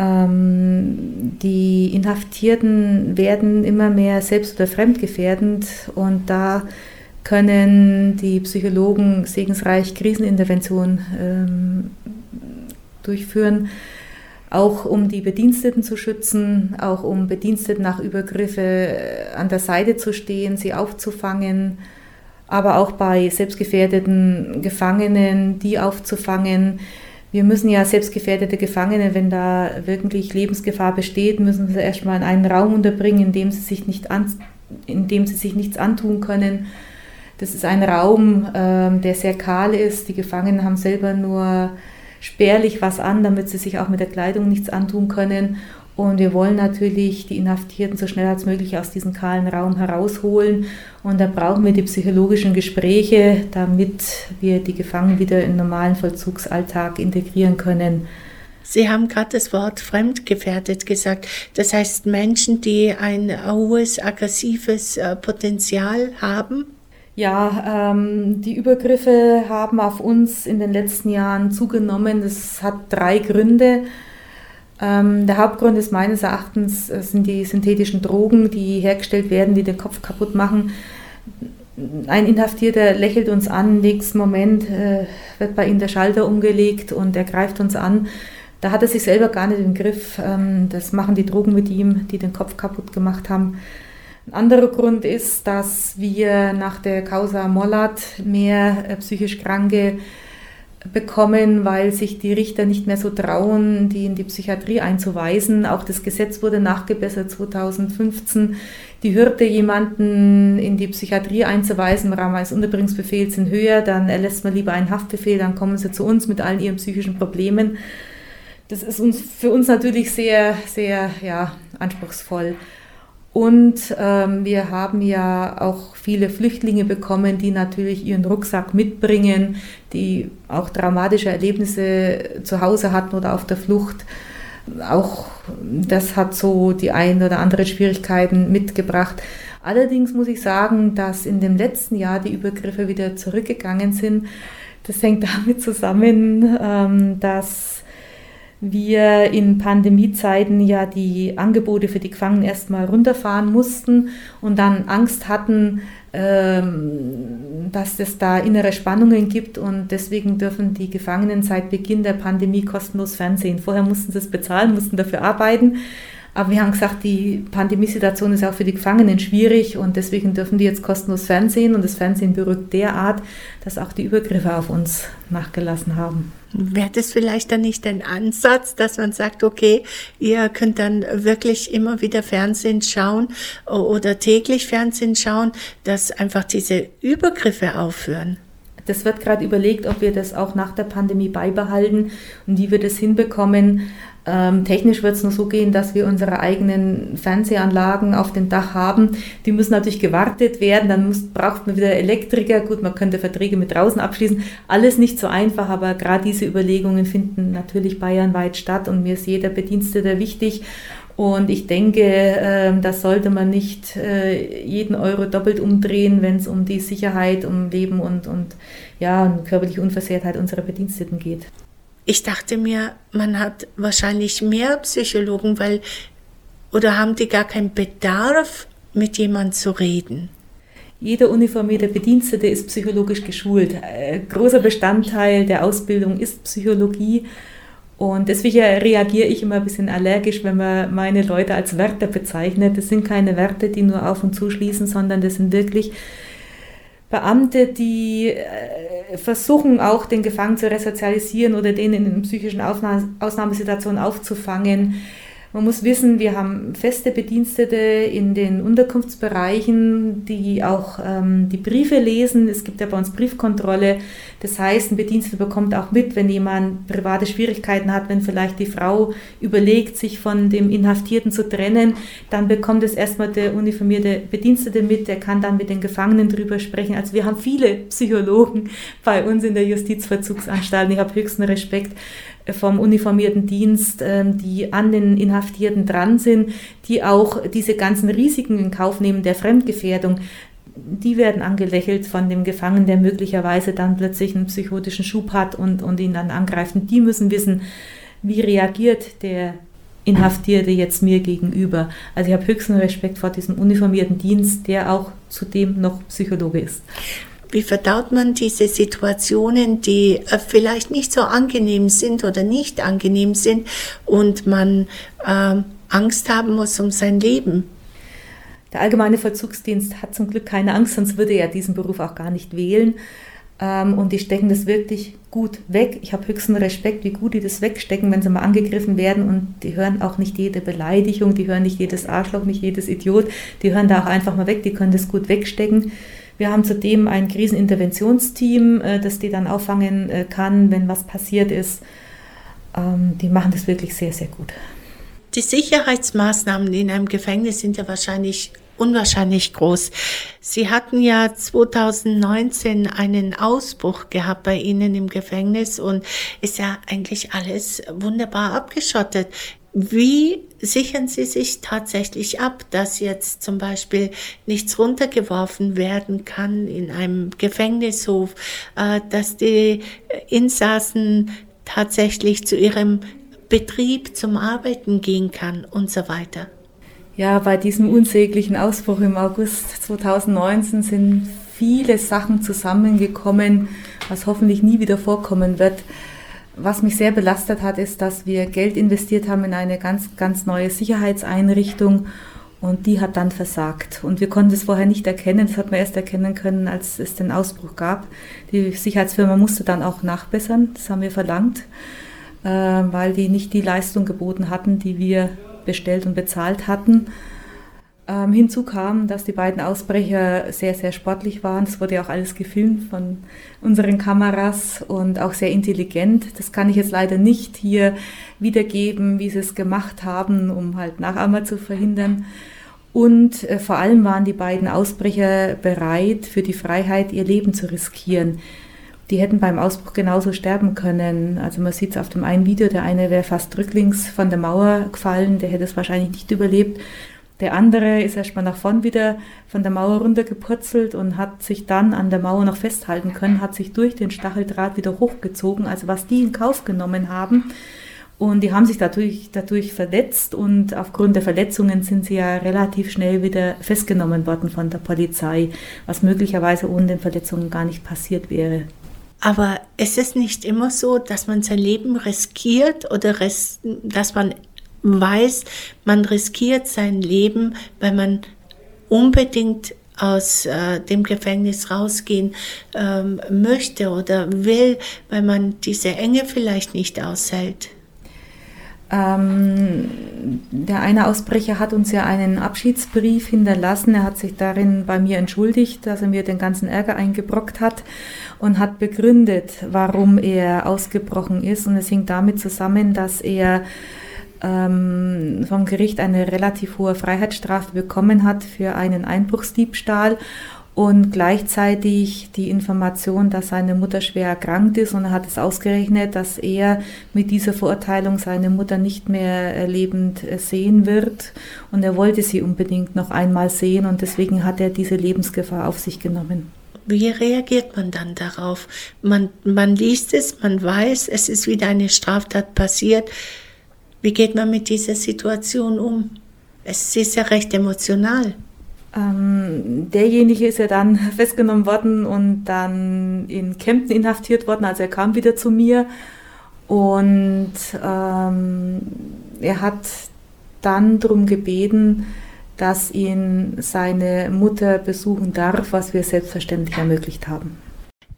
die Inhaftierten werden immer mehr selbst- oder fremdgefährdend und da können die Psychologen segensreich Krisenintervention ähm, durchführen, auch um die Bediensteten zu schützen, auch um Bediensteten nach Übergriffe äh, an der Seite zu stehen, sie aufzufangen, aber auch bei selbstgefährdeten Gefangenen, die aufzufangen, wir müssen ja selbstgefährdete Gefangene, wenn da wirklich Lebensgefahr besteht, müssen sie erstmal in einen Raum unterbringen, in dem sie sich, nicht an, in dem sie sich nichts antun können. Das ist ein Raum, ähm, der sehr kahl ist. Die Gefangenen haben selber nur spärlich was an, damit sie sich auch mit der Kleidung nichts antun können. Und wir wollen natürlich die Inhaftierten so schnell als möglich aus diesem kahlen Raum herausholen. Und da brauchen wir die psychologischen Gespräche, damit wir die Gefangenen wieder in den normalen Vollzugsalltag integrieren können. Sie haben gerade das Wort fremdgefährdet gesagt. Das heißt Menschen, die ein hohes aggressives äh, Potenzial haben? Ja, ähm, die Übergriffe haben auf uns in den letzten Jahren zugenommen. Das hat drei Gründe. Ähm, der Hauptgrund ist meines Erachtens äh, sind die synthetischen Drogen, die hergestellt werden, die den Kopf kaputt machen. Ein Inhaftierter lächelt uns an, nächsten Moment äh, wird bei ihm der Schalter umgelegt und er greift uns an. Da hat er sich selber gar nicht im Griff. Ähm, das machen die Drogen mit ihm, die den Kopf kaputt gemacht haben. Ein anderer Grund ist, dass wir nach der Causa Mollat mehr äh, psychisch Kranke bekommen, weil sich die Richter nicht mehr so trauen, die in die Psychiatrie einzuweisen. Auch das Gesetz wurde nachgebessert 2015. Die Hürde, jemanden in die Psychiatrie einzuweisen Rahmen eines Unterbringungsbefehls sind höher, dann erlässt man lieber einen Haftbefehl, dann kommen sie zu uns mit allen ihren psychischen Problemen. Das ist uns, für uns natürlich sehr, sehr ja, anspruchsvoll. Und ähm, wir haben ja auch viele Flüchtlinge bekommen, die natürlich ihren Rucksack mitbringen, die auch dramatische Erlebnisse zu Hause hatten oder auf der Flucht. Auch das hat so die ein oder andere Schwierigkeiten mitgebracht. Allerdings muss ich sagen, dass in dem letzten Jahr die Übergriffe wieder zurückgegangen sind. Das hängt damit zusammen, ähm, dass wir in Pandemiezeiten ja die Angebote für die Gefangenen erstmal runterfahren mussten und dann Angst hatten, ähm, dass es da innere Spannungen gibt und deswegen dürfen die Gefangenen seit Beginn der Pandemie kostenlos Fernsehen. Vorher mussten sie es bezahlen, mussten dafür arbeiten. Aber wir haben gesagt, die Pandemiesituation ist auch für die Gefangenen schwierig und deswegen dürfen die jetzt kostenlos Fernsehen und das Fernsehen berückt derart, dass auch die Übergriffe auf uns nachgelassen haben. Wäre das vielleicht dann nicht ein Ansatz, dass man sagt, okay, ihr könnt dann wirklich immer wieder Fernsehen schauen oder täglich Fernsehen schauen, dass einfach diese Übergriffe aufhören? Das wird gerade überlegt, ob wir das auch nach der Pandemie beibehalten und wie wir das hinbekommen. Ähm, technisch wird es nur so gehen, dass wir unsere eigenen Fernsehanlagen auf dem Dach haben. Die müssen natürlich gewartet werden, dann muss, braucht man wieder Elektriker. Gut, man könnte Verträge mit draußen abschließen. Alles nicht so einfach, aber gerade diese Überlegungen finden natürlich bayernweit statt und mir ist jeder Bedienstete wichtig. Und ich denke, äh, das sollte man nicht äh, jeden Euro doppelt umdrehen, wenn es um die Sicherheit, um Leben und, und ja, und körperliche Unversehrtheit unserer Bediensteten geht. Ich dachte mir, man hat wahrscheinlich mehr Psychologen, weil oder haben die gar keinen Bedarf, mit jemandem zu reden? Jeder uniformierte Bedienstete ist psychologisch geschult. Ein großer Bestandteil der Ausbildung ist Psychologie. Und deswegen reagiere ich immer ein bisschen allergisch, wenn man meine Leute als Wärter bezeichnet. Das sind keine Werte, die nur auf und zuschließen, sondern das sind wirklich Beamte, die äh, versuchen auch den Gefangenen zu resozialisieren oder den in psychischen Ausnahmesituationen aufzufangen. Man muss wissen, wir haben feste Bedienstete in den Unterkunftsbereichen, die auch ähm, die Briefe lesen. Es gibt ja bei uns Briefkontrolle. Das heißt, ein Bediensteter bekommt auch mit, wenn jemand private Schwierigkeiten hat, wenn vielleicht die Frau überlegt, sich von dem Inhaftierten zu trennen, dann bekommt es erstmal der uniformierte Bedienstete mit, der kann dann mit den Gefangenen drüber sprechen. Also wir haben viele Psychologen bei uns in der Justizvollzugsanstalt. Ich habe höchsten Respekt vom uniformierten Dienst, ähm, die an den Inhaftierten dran sind, die auch diese ganzen Risiken in Kauf nehmen der Fremdgefährdung. Die werden angelächelt von dem Gefangenen, der möglicherweise dann plötzlich einen psychotischen Schub hat und, und ihn dann angreift. Und die müssen wissen, wie reagiert der Inhaftierte jetzt mir gegenüber. Also ich habe höchsten Respekt vor diesem uniformierten Dienst, der auch zudem noch Psychologe ist. Wie verdaut man diese Situationen, die äh, vielleicht nicht so angenehm sind oder nicht angenehm sind und man äh, Angst haben muss um sein Leben? Der allgemeine Vollzugsdienst hat zum Glück keine Angst, sonst würde er diesen Beruf auch gar nicht wählen. Ähm, und die stecken das wirklich gut weg. Ich habe höchsten Respekt, wie gut die das wegstecken, wenn sie mal angegriffen werden. Und die hören auch nicht jede Beleidigung, die hören nicht jedes Arschloch, nicht jedes Idiot. Die hören da auch einfach mal weg, die können das gut wegstecken. Wir haben zudem ein Kriseninterventionsteam, äh, das die dann auffangen äh, kann, wenn was passiert ist. Ähm, die machen das wirklich sehr, sehr gut. Die Sicherheitsmaßnahmen in einem Gefängnis sind ja wahrscheinlich unwahrscheinlich groß. Sie hatten ja 2019 einen Ausbruch gehabt bei Ihnen im Gefängnis und ist ja eigentlich alles wunderbar abgeschottet. Wie sichern Sie sich tatsächlich ab, dass jetzt zum Beispiel nichts runtergeworfen werden kann in einem Gefängnishof, äh, dass die Insassen tatsächlich zu ihrem Betrieb zum Arbeiten gehen kann und so weiter? Ja, bei diesem unsäglichen Ausbruch im August 2019 sind viele Sachen zusammengekommen, was hoffentlich nie wieder vorkommen wird. Was mich sehr belastet hat, ist, dass wir Geld investiert haben in eine ganz, ganz neue Sicherheitseinrichtung und die hat dann versagt. Und wir konnten es vorher nicht erkennen. Das hat man erst erkennen können, als es den Ausbruch gab. Die Sicherheitsfirma musste dann auch nachbessern. Das haben wir verlangt, äh, weil die nicht die Leistung geboten hatten, die wir bestellt und bezahlt hatten. Ähm, hinzu kam, dass die beiden Ausbrecher sehr, sehr sportlich waren. Das wurde ja auch alles gefilmt von unseren Kameras und auch sehr intelligent. Das kann ich jetzt leider nicht hier wiedergeben, wie sie es gemacht haben, um halt Nachahmer zu verhindern. Und äh, vor allem waren die beiden Ausbrecher bereit, für die Freiheit ihr Leben zu riskieren. Die hätten beim Ausbruch genauso sterben können. Also man sieht es auf dem einen Video, der eine wäre fast rücklings von der Mauer gefallen, der hätte es wahrscheinlich nicht überlebt. Der andere ist erstmal nach vorn wieder von der Mauer runtergepurzelt und hat sich dann an der Mauer noch festhalten können, hat sich durch den Stacheldraht wieder hochgezogen. Also was die in Kauf genommen haben. Und die haben sich dadurch, dadurch verletzt und aufgrund der Verletzungen sind sie ja relativ schnell wieder festgenommen worden von der Polizei, was möglicherweise ohne den Verletzungen gar nicht passiert wäre. Aber es ist nicht immer so, dass man sein Leben riskiert oder dass man weiß, man riskiert sein Leben, weil man unbedingt aus äh, dem Gefängnis rausgehen ähm, möchte oder will, weil man diese Enge vielleicht nicht aushält. Ähm, der eine Ausbrecher hat uns ja einen Abschiedsbrief hinterlassen. Er hat sich darin bei mir entschuldigt, dass er mir den ganzen Ärger eingebrockt hat und hat begründet, warum er ausgebrochen ist. Und es hing damit zusammen, dass er ähm, vom Gericht eine relativ hohe Freiheitsstrafe bekommen hat für einen Einbruchsdiebstahl und gleichzeitig die Information, dass seine Mutter schwer erkrankt ist und er hat es ausgerechnet, dass er mit dieser Verurteilung seine Mutter nicht mehr lebend sehen wird und er wollte sie unbedingt noch einmal sehen und deswegen hat er diese Lebensgefahr auf sich genommen. Wie reagiert man dann darauf? Man, man liest es, man weiß, es ist wieder eine Straftat passiert. Wie geht man mit dieser Situation um? Es ist ja recht emotional. Ähm, derjenige ist ja dann festgenommen worden und dann in Kempten inhaftiert worden. Also er kam wieder zu mir und ähm, er hat dann darum gebeten, dass ihn seine Mutter besuchen darf, was wir selbstverständlich ermöglicht haben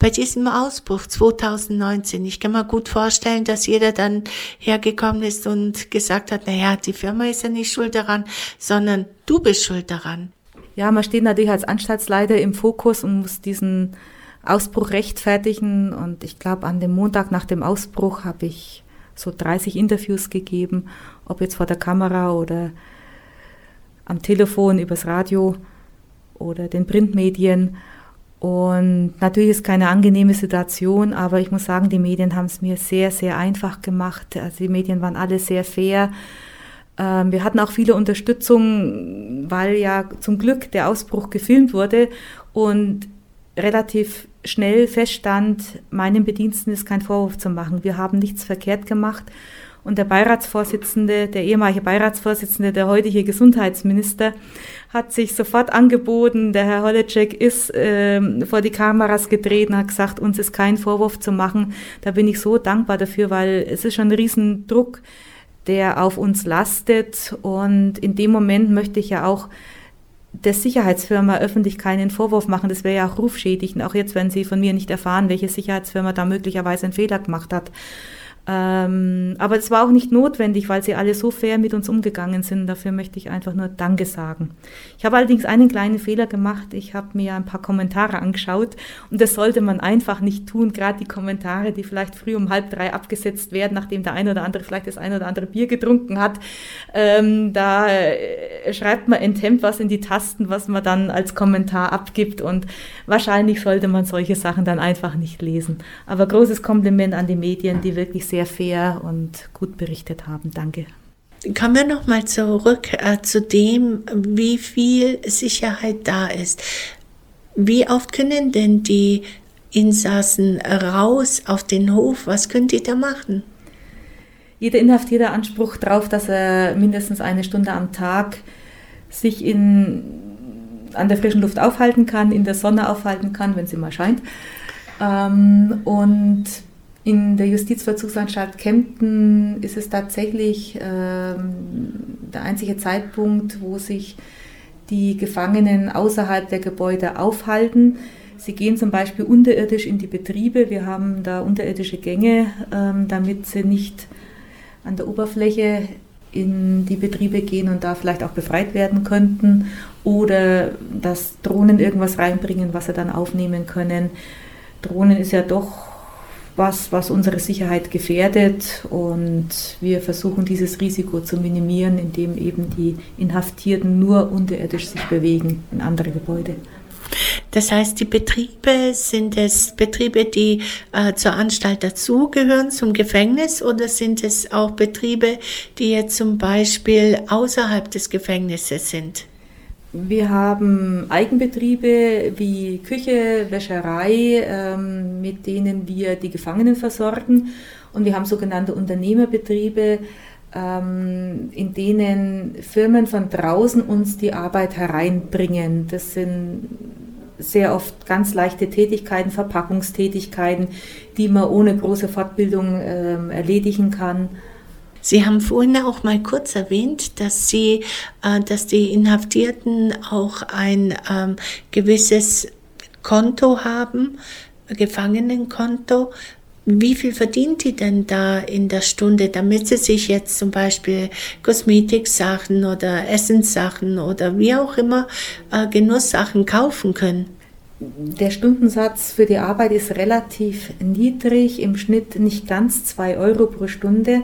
bei diesem Ausbruch 2019. Ich kann mir gut vorstellen, dass jeder dann hergekommen ist und gesagt hat, naja, die Firma ist ja nicht schuld daran, sondern du bist schuld daran. Ja, man steht natürlich als Anstaltsleiter im Fokus und muss diesen Ausbruch rechtfertigen. Und ich glaube, an dem Montag nach dem Ausbruch habe ich so 30 Interviews gegeben, ob jetzt vor der Kamera oder am Telefon, übers Radio oder den Printmedien. Und natürlich ist keine angenehme Situation, aber ich muss sagen, die Medien haben es mir sehr, sehr einfach gemacht. Also die Medien waren alle sehr fair. Ähm, wir hatten auch viele Unterstützung, weil ja zum Glück der Ausbruch gefilmt wurde und relativ schnell feststand, meinem Bediensten ist kein Vorwurf zu machen. Wir haben nichts verkehrt gemacht und der Beiratsvorsitzende, der ehemalige Beiratsvorsitzende, der heutige Gesundheitsminister, hat sich sofort angeboten. Der Herr Holecek ist äh, vor die Kameras getreten, hat gesagt, uns ist kein Vorwurf zu machen. Da bin ich so dankbar dafür, weil es ist schon ein Riesendruck, der auf uns lastet. Und in dem Moment möchte ich ja auch der Sicherheitsfirma öffentlich keinen Vorwurf machen. Das wäre ja auch rufschädigend, auch jetzt, wenn Sie von mir nicht erfahren, welche Sicherheitsfirma da möglicherweise einen Fehler gemacht hat. Ähm, aber es war auch nicht notwendig, weil sie alle so fair mit uns umgegangen sind. Dafür möchte ich einfach nur Danke sagen. Ich habe allerdings einen kleinen Fehler gemacht. Ich habe mir ein paar Kommentare angeschaut und das sollte man einfach nicht tun. Gerade die Kommentare, die vielleicht früh um halb drei abgesetzt werden, nachdem der eine oder andere vielleicht das eine oder andere Bier getrunken hat. Ähm, da äh, schreibt man enthemmt was in die Tasten, was man dann als Kommentar abgibt und wahrscheinlich sollte man solche Sachen dann einfach nicht lesen. Aber großes Kompliment an die Medien, die wirklich sehr fair und gut berichtet haben. Danke. Kommen wir nochmal zurück äh, zu dem, wie viel Sicherheit da ist. Wie oft können denn die Insassen raus auf den Hof? Was können die da machen? Jeder Inhaftierte Anspruch darauf, dass er mindestens eine Stunde am Tag sich in, an der frischen Luft aufhalten kann, in der Sonne aufhalten kann, wenn sie mal scheint. Ähm, und in der Justizvollzugsanstalt Kempten ist es tatsächlich ähm, der einzige Zeitpunkt, wo sich die Gefangenen außerhalb der Gebäude aufhalten. Sie gehen zum Beispiel unterirdisch in die Betriebe. Wir haben da unterirdische Gänge, ähm, damit sie nicht an der Oberfläche in die Betriebe gehen und da vielleicht auch befreit werden könnten oder dass Drohnen irgendwas reinbringen, was sie dann aufnehmen können. Drohnen ist ja doch was, was unsere Sicherheit gefährdet. Und wir versuchen dieses Risiko zu minimieren, indem eben die Inhaftierten nur unterirdisch sich bewegen in andere Gebäude. Das heißt, die Betriebe sind es Betriebe, die äh, zur Anstalt dazugehören, zum Gefängnis, oder sind es auch Betriebe, die jetzt zum Beispiel außerhalb des Gefängnisses sind? Wir haben Eigenbetriebe wie Küche, Wäscherei, ähm, mit denen wir die Gefangenen versorgen. Und wir haben sogenannte Unternehmerbetriebe, ähm, in denen Firmen von draußen uns die Arbeit hereinbringen. Das sind sehr oft ganz leichte Tätigkeiten, Verpackungstätigkeiten, die man ohne große Fortbildung ähm, erledigen kann. Sie haben vorhin auch mal kurz erwähnt, dass Sie, äh, dass die Inhaftierten auch ein ähm, gewisses Konto haben, Gefangenenkonto. Wie viel verdient die denn da in der Stunde, damit sie sich jetzt zum Beispiel Kosmetiksachen oder Essenssachen oder wie auch immer äh, Genusssachen kaufen können? Der Stundensatz für die Arbeit ist relativ niedrig, im Schnitt nicht ganz zwei Euro pro Stunde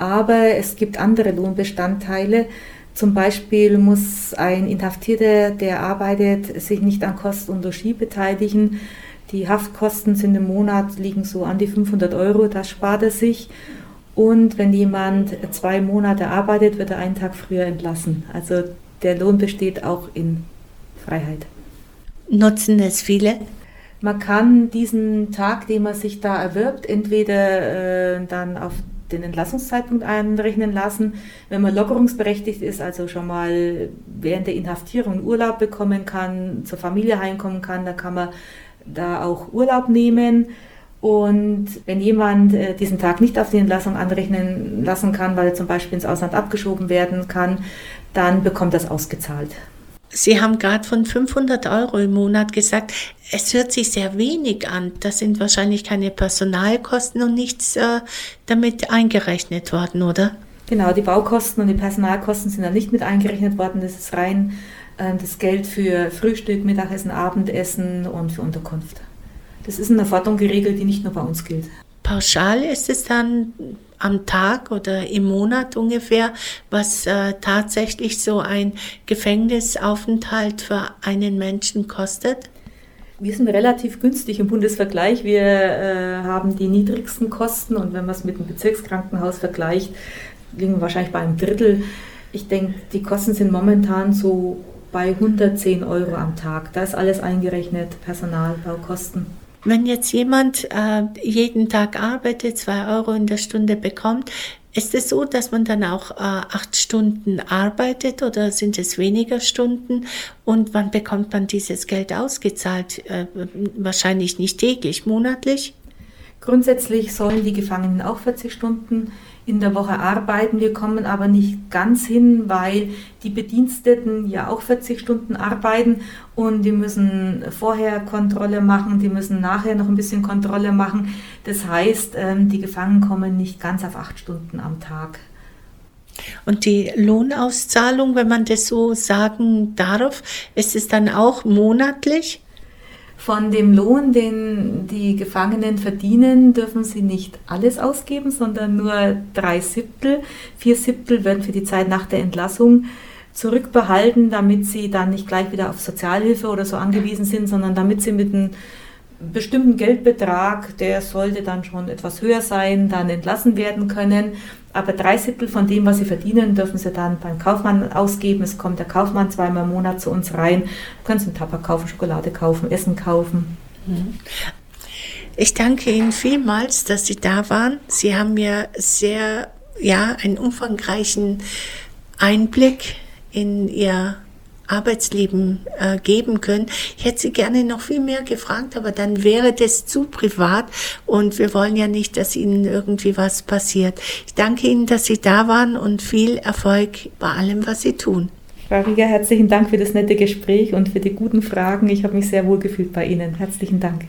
aber es gibt andere Lohnbestandteile. Zum Beispiel muss ein Inhaftierter, der arbeitet, sich nicht an Kosten und Logis beteiligen. Die Haftkosten sind im Monat liegen so an die 500 Euro, das spart er sich. Und wenn jemand zwei Monate arbeitet, wird er einen Tag früher entlassen. Also der Lohn besteht auch in Freiheit. Nutzen es viele? Man kann diesen Tag, den man sich da erwirbt, entweder äh, dann auf den Entlassungszeitpunkt einrechnen lassen. Wenn man lockerungsberechtigt ist, also schon mal während der Inhaftierung Urlaub bekommen kann, zur Familie heimkommen kann, dann kann man da auch Urlaub nehmen. Und wenn jemand äh, diesen Tag nicht auf die Entlassung anrechnen lassen kann, weil er zum Beispiel ins Ausland abgeschoben werden kann, dann bekommt das ausgezahlt. Sie haben gerade von 500 Euro im Monat gesagt. Es hört sich sehr wenig an. Das sind wahrscheinlich keine Personalkosten und nichts äh, damit eingerechnet worden, oder? Genau, die Baukosten und die Personalkosten sind da nicht mit eingerechnet worden. Das ist rein äh, das Geld für Frühstück, Mittagessen, Abendessen und für Unterkunft. Das ist eine Forderung geregelt, die nicht nur bei uns gilt. Pauschal ist es dann am Tag oder im Monat ungefähr, was äh, tatsächlich so ein Gefängnisaufenthalt für einen Menschen kostet? Wir sind relativ günstig im Bundesvergleich. Wir äh, haben die niedrigsten Kosten und wenn man es mit dem Bezirkskrankenhaus vergleicht, liegen wir wahrscheinlich bei einem Drittel. Ich denke, die Kosten sind momentan so bei 110 Euro am Tag. Da ist alles eingerechnet, Personal, Baukosten. Wenn jetzt jemand äh, jeden Tag arbeitet, zwei Euro in der Stunde bekommt, ist es so, dass man dann auch äh, acht Stunden arbeitet oder sind es weniger Stunden? Und wann bekommt man dieses Geld ausgezahlt? Äh, wahrscheinlich nicht täglich, monatlich? Grundsätzlich sollen die Gefangenen auch 40 Stunden in der Woche arbeiten. Wir kommen aber nicht ganz hin, weil die Bediensteten ja auch 40 Stunden arbeiten und die müssen vorher Kontrolle machen, die müssen nachher noch ein bisschen Kontrolle machen. Das heißt, ähm, die Gefangenen kommen nicht ganz auf acht Stunden am Tag. Und die Lohnauszahlung, wenn man das so sagen darf, ist es dann auch monatlich? Von dem Lohn, den die Gefangenen verdienen, dürfen sie nicht alles ausgeben, sondern nur drei Siebtel. Vier Siebtel werden für die Zeit nach der Entlassung zurückbehalten, damit sie dann nicht gleich wieder auf Sozialhilfe oder so angewiesen sind, sondern damit sie mit einem bestimmten Geldbetrag, der sollte dann schon etwas höher sein, dann entlassen werden können. Aber drei Siebtel von dem, was sie verdienen, dürfen sie dann beim Kaufmann ausgeben. Es kommt der Kaufmann zweimal im Monat zu uns rein. Kannst einen Tabak kaufen, Schokolade kaufen, Essen kaufen. Mhm. Ich danke Ihnen vielmals, dass Sie da waren. Sie haben mir sehr, ja, einen umfangreichen Einblick in Ihr Arbeitsleben äh, geben können. Ich hätte Sie gerne noch viel mehr gefragt, aber dann wäre das zu privat und wir wollen ja nicht, dass Ihnen irgendwie was passiert. Ich danke Ihnen, dass Sie da waren und viel Erfolg bei allem, was Sie tun. Frau Rieger, herzlichen Dank für das nette Gespräch und für die guten Fragen. Ich habe mich sehr wohl gefühlt bei Ihnen. Herzlichen Dank.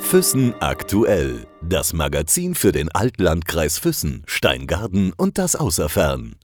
Füssen aktuell. Das Magazin für den Altlandkreis Füssen, Steingarten und das Außerfern.